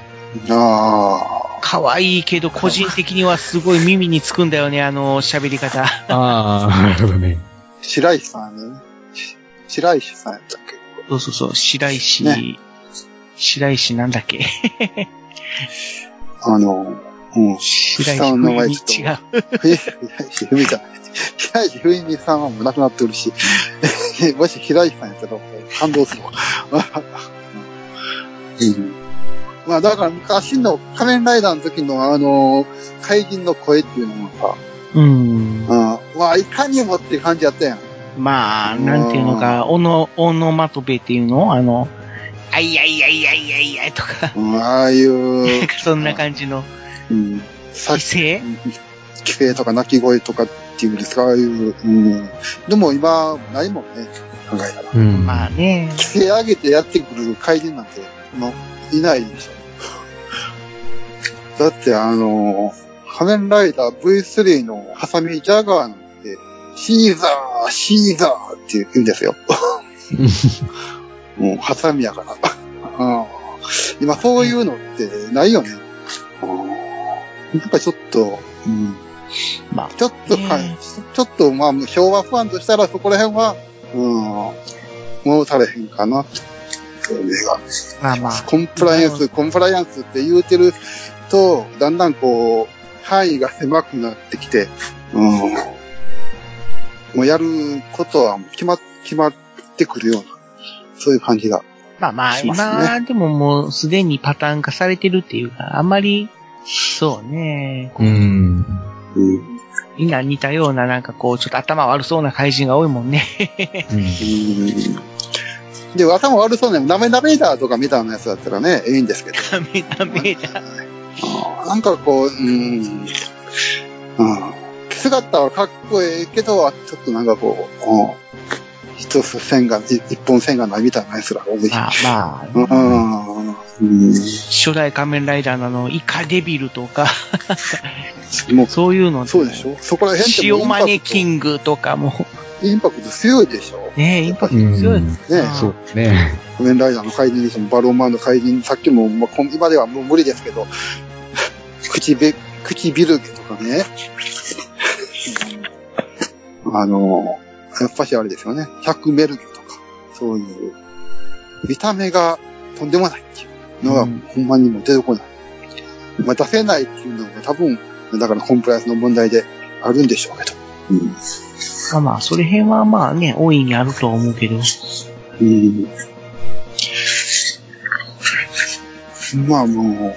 あ。ああ。可愛いけど、個人的にはすごい耳につくんだよね、あの喋り方。ああ、なるほどね。白石さんね。し白石さんやったっけ？そうそうそう、白石、ね白石なんだっけ？あの、うん。下の名前にち違う。ょっと。白石ふみちゃん。白石ふみさんはもう亡くなってるし、もし白石さんやったら感動するわ。うん。まあだから昔の仮面ライダーの時のあの、怪人の声っていうのもさ、うん。うん。まあいかにもっていう感じやったやん。まあ、なんていうのか、オノ、オノマトペっていうの？あの、あいあいあいあいあいあいとか、うん、ああいう、なんかそんな感じの、うん。さ規制規制とか鳴き声とかっていうんですか、ああいう、うん。でも今、ないもんね、考えたら。うん。まあね。規制上げてやってくる怪人なんて、もう、いないでしょ。だってあの、仮面ライダー V3 のハサミジャガーなんて、シーザー、シーザーって言うんですよ。もう、ハサミやから。うん。今そういうのってないよね。うん。やっぱちょっと、うん、まあ、ちょっとか、ねちょっとまあ、昭和ファンとしたらそこら辺は、うん、物足れへんかな。まあまあ。コンプライアンス、コンプライアンスって言うてると、だんだんこう、範囲が狭くなってきて、うん、もうやることは決ま、決まってくるような、そういう感じが。まあまあ、しますね今でももうすでにパターン化されてるっていうか、あんまり、そうね、こう。うんうん。みんな似たようななんかこう、ちょっと頭悪そうな怪人が多いもんね。うんで、頭悪そうな、ナメナメーダーとかみたいなやつだったらね、ええんですけど。ダメダメだ。なんかこう、うん、うん。姿はかっこええけど、ちょっとなんかこう、うん、一つ線が、い一本線がないみたいなやつらが多い。まあまあ、うん、うん。初代仮面ライダーのあの、イカデビルとか、もう、そういうのそうでしょ？そこら辺って塩マネキンングとかも、インパクト強いでしょ？ねインパクトうん強い。ね。そうね。仮面ライダーの怪人にしても、バロンマンの怪人、さっきも、まあ、今ではもう無理ですけど、口べ、口ビルゲとかね。あの、やっぱしあれですよね。100メルゲとか、そういう、見た目がとんでもないっていうのが、うんほんまにもう出てこない。まあ、出せないっていうのが多分、だからコンプライアンスの問題であるんでしょうけど。うんまあまあ、それ辺はまあね、大いにあるとは思うけど。うんまあもう、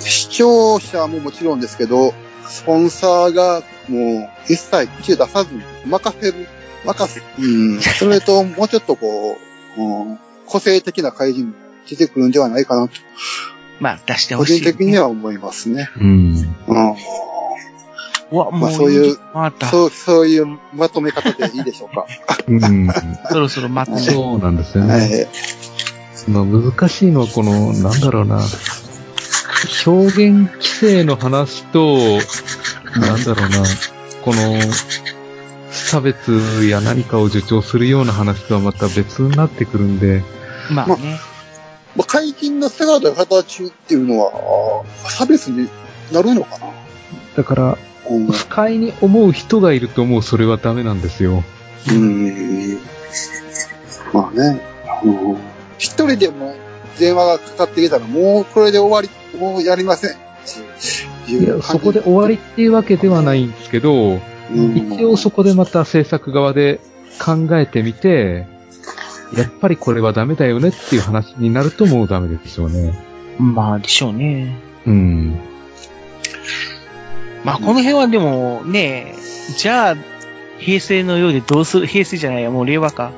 視聴者ももちろんですけど、スポンサーがもう一切口出さずに任せる、任せ、うん、それともうちょっとこう、うん個性的な怪人出てくるんではないかなと、まあ、出して個ほしい、人的には思いますね。うん。うん、うわ、もう、まあそういう。そう、そういうまとめ方でいいでしょうか。うん。そろそろ待ってね。そうなんですよね。はいその難しいのはこの、なんだろうな、表現規制の話と、なんだろうな、この、差別や何かを助長するような話とはまた別になってくるんで、まあね。まあ、怪人の姿や形っていうのは、差別になるのかな？だから、うん。不快に思う人がいるともうそれはダメなんですよ。うーん。まあね、うん一人でも電話がかかってきたら、もうこれで終わり、もうやりません。いいや、そこで終わりっていうわけではないんですけど、一応そこでまた制作側で考えてみて、やっぱりこれはダメだよねっていう話になるともうダメでしょうね。まあ、でしょうね。うん。まあ、この辺はでも、ね、じゃあ、平成のようでどうする、平成じゃないや、もう令和か。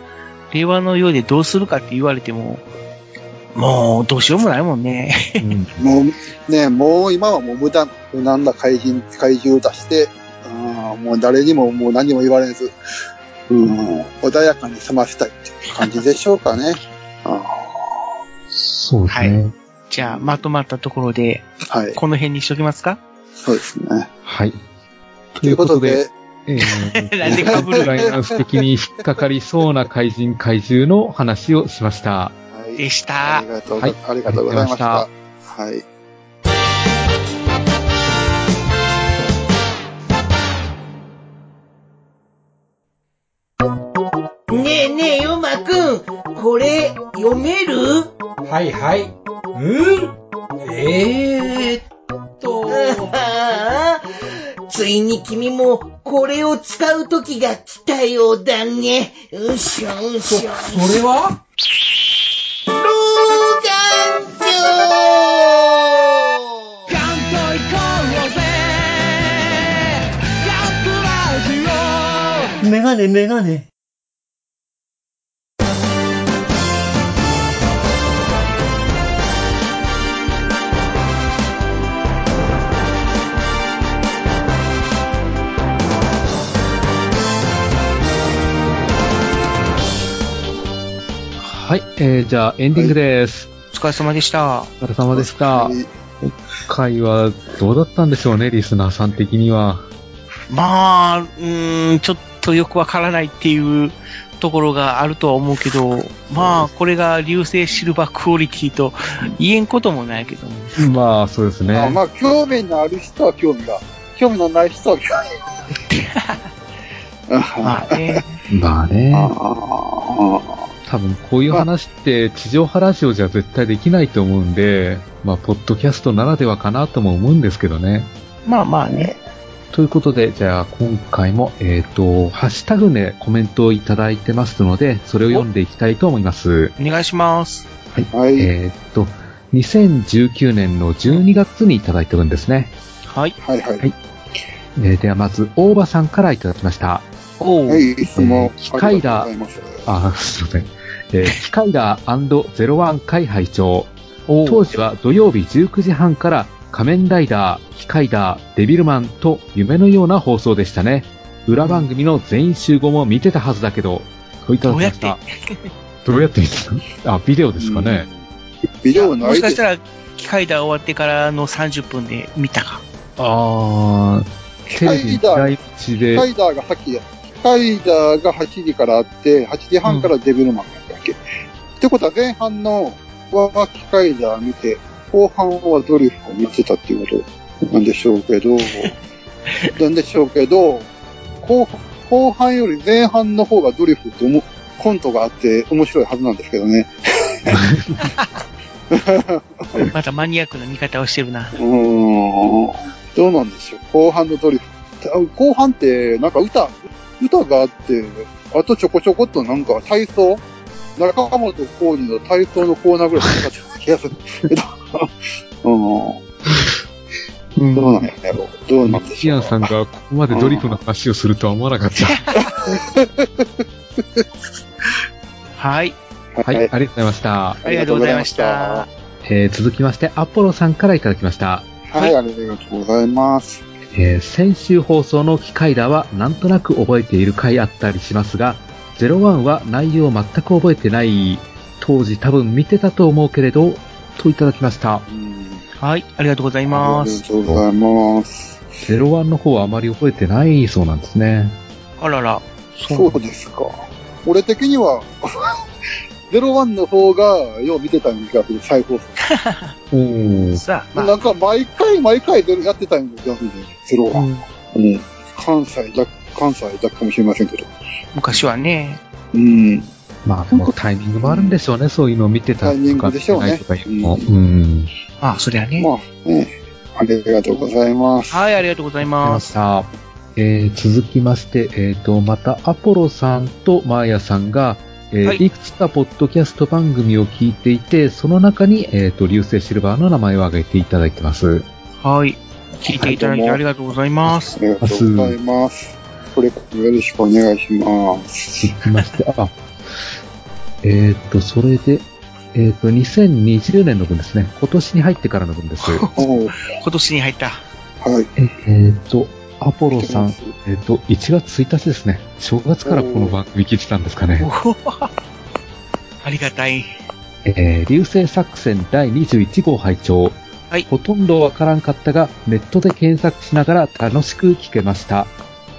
令和のようでどうするかって言われても、もう、どうしようもないもんね。うんもうね、もう今はもう無駄、無難な怪人、怪獣を出して、あーもう誰にももう何も言われず、うん、穏やかに済ませたいっていう感じでしょうかね。あそうですね。じゃあ、まとまったところで、ーはい。この辺にしときますか？そうですね。はい。ということで、えー、なんで ライナンス的に引っかかりそうな怪人怪獣の話をしました。はいでしたあり。がとうごはいありがとうございました。あはい。ねえねえ、ヨマくん、これ、読める？はいはい。うん？えー、っと、ついに君も、これを使う時が来たようだね。うしょうそ、しょ。それは？老眼鏡メガネメガネ。はい、えー、じゃあエンディングです。お疲れ様でした。お疲れ様でした。はい今回はどうだったんでしょうね、リスナーさん的には。まあ、うーん、ちょっとよくわからないっていうところがあるとは思うけど、まあ、これが流星シルバークオリティと言えんこともないけども。まあ、そうですね。あまあ、興味のある人は興味が、興味のない人は興味。まあね。まあね。あ多分こういう話って地上波ラジオじゃ絶対できないと思うんで、まあ、ポッドキャストならではかなとも思うんですけどね。まあまあね。ということで、じゃあ今回も、えっ、と、ハッシュタグでコメントをいただいてますので、それを読んでいきたいと思います。お願いします。あ。はい。えっ、と、2019年の12月にいただいてるんですね。はい。はいはい。はいえーではまず、大場さんからいただきました。おう。はい、いつもえー機械だ。あ、すいません。えー 機械だ &01 会拝聴当時は土曜日19時半から仮面ライダー、機械だ、デビルマンと夢のような放送でしたね。裏番組の全員集合も見てたはずだけど、といただきました。どうやって見た？あ、ビデオですかね。ビデオないもしかしたら、機械だ終わってからの30分で見たか。あー、テレビ第一でス、カイダーが先や。スカイダーが8時からあって、8時半からデビルマンだったってことは前半のは機械ダー見て、後半はドリフを見てたっていうことなんでしょうけど、なんでしょうけど、後後半より前半の方がドリフっておもコントがあって面白いはずなんですけどね。またマニアックな見方をしてるな。うーん。どうなんでしょう。後半のドリフ。あ後半って、なんか歌、歌があって、あとちょこちょこっとなんか体操中本浩二の体操のコーナーぐらいなかった気がするけど。うん。どうなんやろう。どうなんでしょう。キアンさんがここまでドリフの話をするとは思わなかった。はい。はい、ありがとうございました。ありがとうございました。えー続きまして、アポロさんからいただきました。はい、ありがとうございます。えー先週放送の機械だはなんとなく覚えている回あったりしますが、01は内容全く覚えてない、当時多分見てたと思うけれど、といただきました。はい、ありがとうございます。ありがとうございます。01の方はあまり覚えてないそうなんですね。あらら。そうですか。俺的には、01の方がよう見てたような気がする、再放送。おー。さあ、まなんか毎回毎回でやってたような気がするね、ゼロは。うん。関西だ、関西だけかもしれませんけど。昔はね。うん。まあでもタイミングもあるんでしょうね、そういうのを見てたタイミングでしょうねとかいうん。まあ、そりゃね。まあ、ね、ありがとうございます。はい、ありがとうございまます。えー続きまして、えっ、と、また、アポロさんとマーヤさんが、えーはいい、くつかポッドキャスト番組を聞いていて、その中に、えっ、と、流星シルバーの名前を挙げていただいてます。はい。聞いていただいてありがとうございます。ありがとうございます。よろしくお願いします。続きまして、あ、えっ、と、それで、えっ、と、2020年の分ですね。今年に入ってからの分です。今年に入った。はい。えっ、と、アポロさん、えっ、と、1月1日ですね。正月からこの番組聞いてたんですかね。ありがたい。えー、流星作戦第21号拝聴はいほとんどわからんかったが、ネットで検索しながら楽しく聞けました。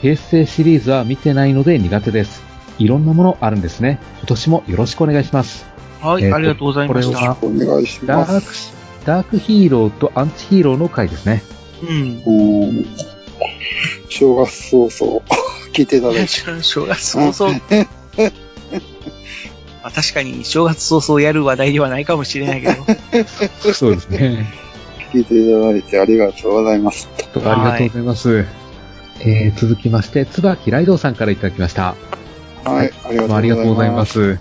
平成シリーズは見てないので苦手です。いろんなものあるんですね。今年もよろしくお願いします。はい、えーとありがとうございました。これはお願いしダークます。、ダークヒーローとアンチヒーローの回ですね。うん。うん正月早々、聞いていただいて。正月早々。まあ、確かに正月早々やる話題ではないかもしれないけど。そうですね。聞いていただいてありがとうございます。ありがとうございます。えー、続きまして、椿ライドウさんからいただきました。はい、ありがとうございます。ありがとうございま。す。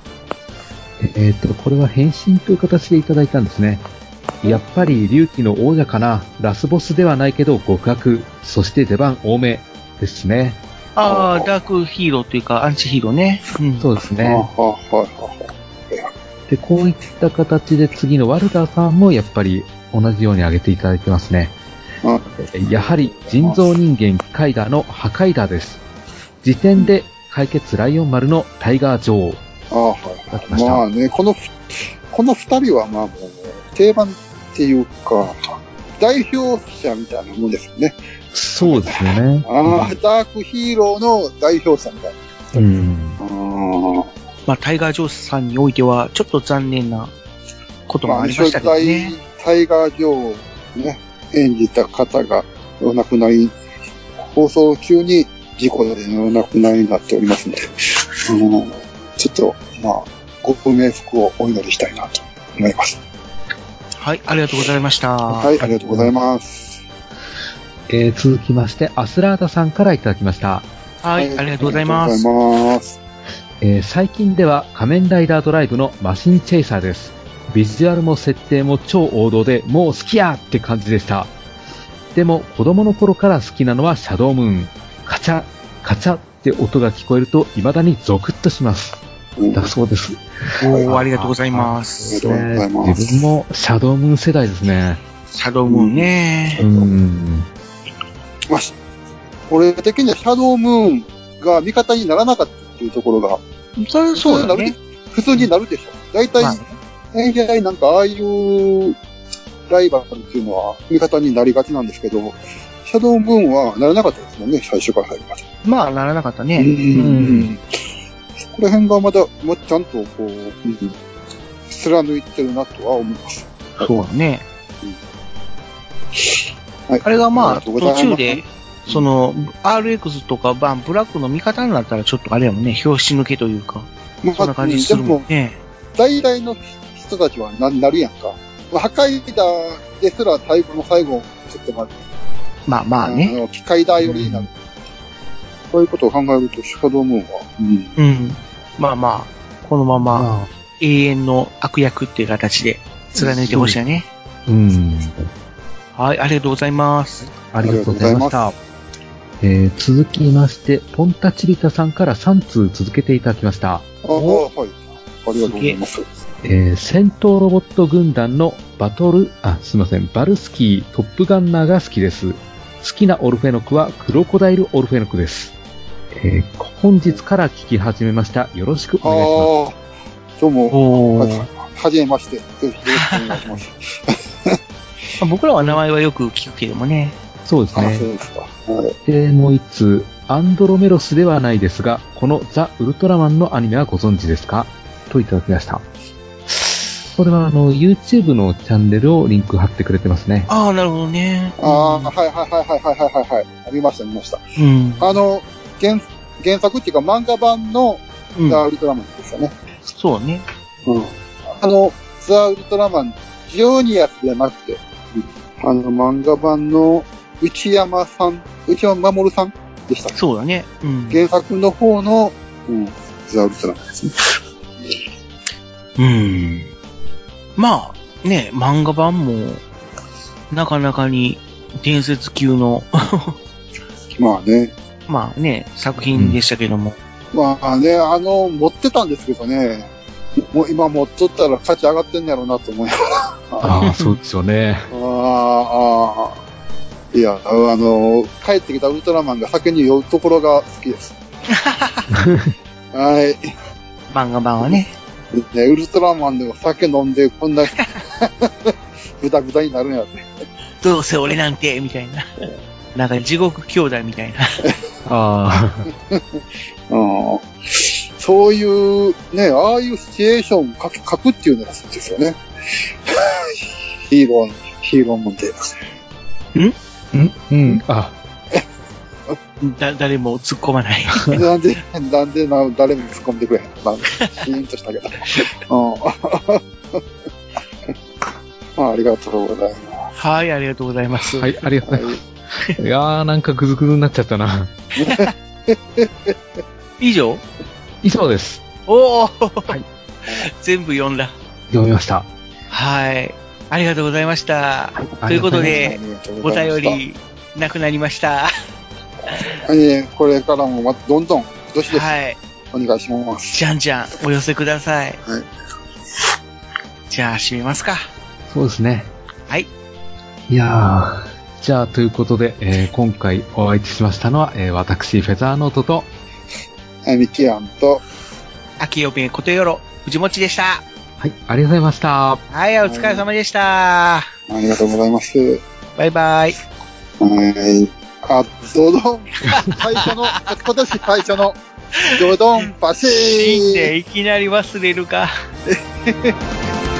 えっ、と、これは返信という形でいただいたんですね。やっぱり龍騎の王者かな。ラスボスではないけど極悪。そして出番多めですね。ああ、ダークヒーローというか、アンチヒーローね。うん。そうですね。で、こういった形で次のワルダーさんもやっぱり同じように挙げていただいてますね。あやはり人造人間機械ダーの破壊ダーです。時点で解決ライオン丸のタイガー女王。あはいただきましたまあね、このふ、この二人はまあもう、定番っていうか、代表者みたいなもんですよね。そうですよね。ああ、ダークヒーローの代表者みたいうん。な。あまあ、タイガー・ジョースさんにおいては、ちょっと残念なことあ、まあ、もありましたけどね。タイガー女王をね、演じた方がお亡くなり、放送中に事故でお亡くなりになっておりますので、うん、ちょっと、まあ、ご不明福をお祈りしたいなと思います。はい、ありがとうございました。はい、ありがとうございます。えー続きまして、アスラーダさんからいただきました。はい、ありがとうございます。ありがとうございます。えー最近では仮面ライダードライブのマシンチェイサーです。ビジュアルも設定も超王道でもう好きやって感じでした。でも子供の頃から好きなのはシャドームーン。カチャ、カチャって音が聞こえると未だにゾクッとします。だそうです。おー、ありがとうございます。ありがとうございます自分もシャドームーン世代ですね。シャドウムーンねう。ん。まあ、し俺的にはシャドームーンが味方にならなかったっていうところが、それそうだね。普通になるでしょ。大体、まあね大体なんかああいうライバルっていうのは味方になりがちなんですけど、シャドームーンはならなかったですもんね、最初から最後まで。まあ、ならなかったうね。ん。この辺がまだ、もうちゃんとこう、うん貫いてるなとは思います。そうだね。はい。あれがまあ、あ途中で、その、RX とかバン、ブラックの味方になったらちょっとあれやもんね、拍子抜けというか、まあそんな感じするもんね。大々の人たちはななるやんか。まあ破壊だですら最後の最後、ちょっとまあ、まあまあね。の機械だ寄りになる。そういうことを考えると、シャドームーンは、うん。うん。まあまあ、このまま永遠の悪役っていう形で貫いてほしいよね。うん。はい、ありがとうございます。ありがとうございましあた。えー続きまして、ポンタチリタさんから3通続けていただきました。ああ、はい。ありがとうございます。えー戦闘ロボット軍団のバトル、あ、すいません、バルスキートップガンナーが好きです。好きなオルフェノクはクロコダイルオルフェノクです。えー本日から聞き始めました。よろしくあお願いします。あ、どうも、はじめまして。よろしくお願いします。ま あ僕らは名前はよく聞くけどもね。あ、そうですねそう。ですか。はい。で、もう一通、アンドロメロスではないですが、このザ・ウルトラマンのアニメはご存知ですか？といただきました。これはあの YouTube のチャンネルをリンク貼ってくれてますね。ああ、なるほどね。ああ、はいはいはいはいはいはいはい。ありました、見ました。うん。あの、原原作っていうか漫画版のザ・ウルトラマンでしたね。うん、そうね。うん。あの、ザ・ウルトラマン、ジオニアスじゃなくて、あの漫画版の内山さん、内山守さんでした、ね、そうだね。うん、原作の方の、うん、ザ・ウルトラマンですね。うん。まあ、ね、漫画版も、なかなかに伝説級の、まあね。まあね、作品でしたけども。まあね、あの、持ってたんですけどね、もう今持っとったら価値上がってんやろうなと思いながら。ああ、そうですよね。ああ、ああ。いや、あの、帰ってきたウルトラマンが酒に酔うところが好きです。はい。漫画版はね。ね、ウルトラマンでも酒飲んでこんな、ぐだぐだになるんやって。どうせ俺なんて、みたいな。なんか地獄兄弟みたいな。あ うんそういう、ね、ああいうシチュエーション書く書くっていうのが好きですよね。ヒーロー、ヒーローもんで。あ。ん？うん。あ、だ、誰も突っ込まない。なんで、なんでな、誰も突っ込んでくれへんのなんで、シーンとしたけど。うん。あありがとうございまはい、ありがとうございます。はい、ありがとうございす。ます。いやー、なんかグズグズになっちゃったな。以上？以上です。おお、はい全部読んだ。読みました。はい。ありがとうございました。あということあで、お便り、なくなりました。はい、これからもまどんどん、どしどしはい。お願いします。じゃんじゃん、お寄せください。はい。じゃあ、閉めますか。そうですね。はい。いやー。じゃあ、ということで、えー今回お相手しましたのは、えー私、フェザーノートと、はい、ミキアンと、秋代弁ことよろ、藤持ちでした。はい、ありがとうございました。はい、お疲れ様でした。ありがとうございます。バイバイ。はい。あ、ドドン、最初の、今年最初の、ドドンパシー。でいきなり忘れるか。ン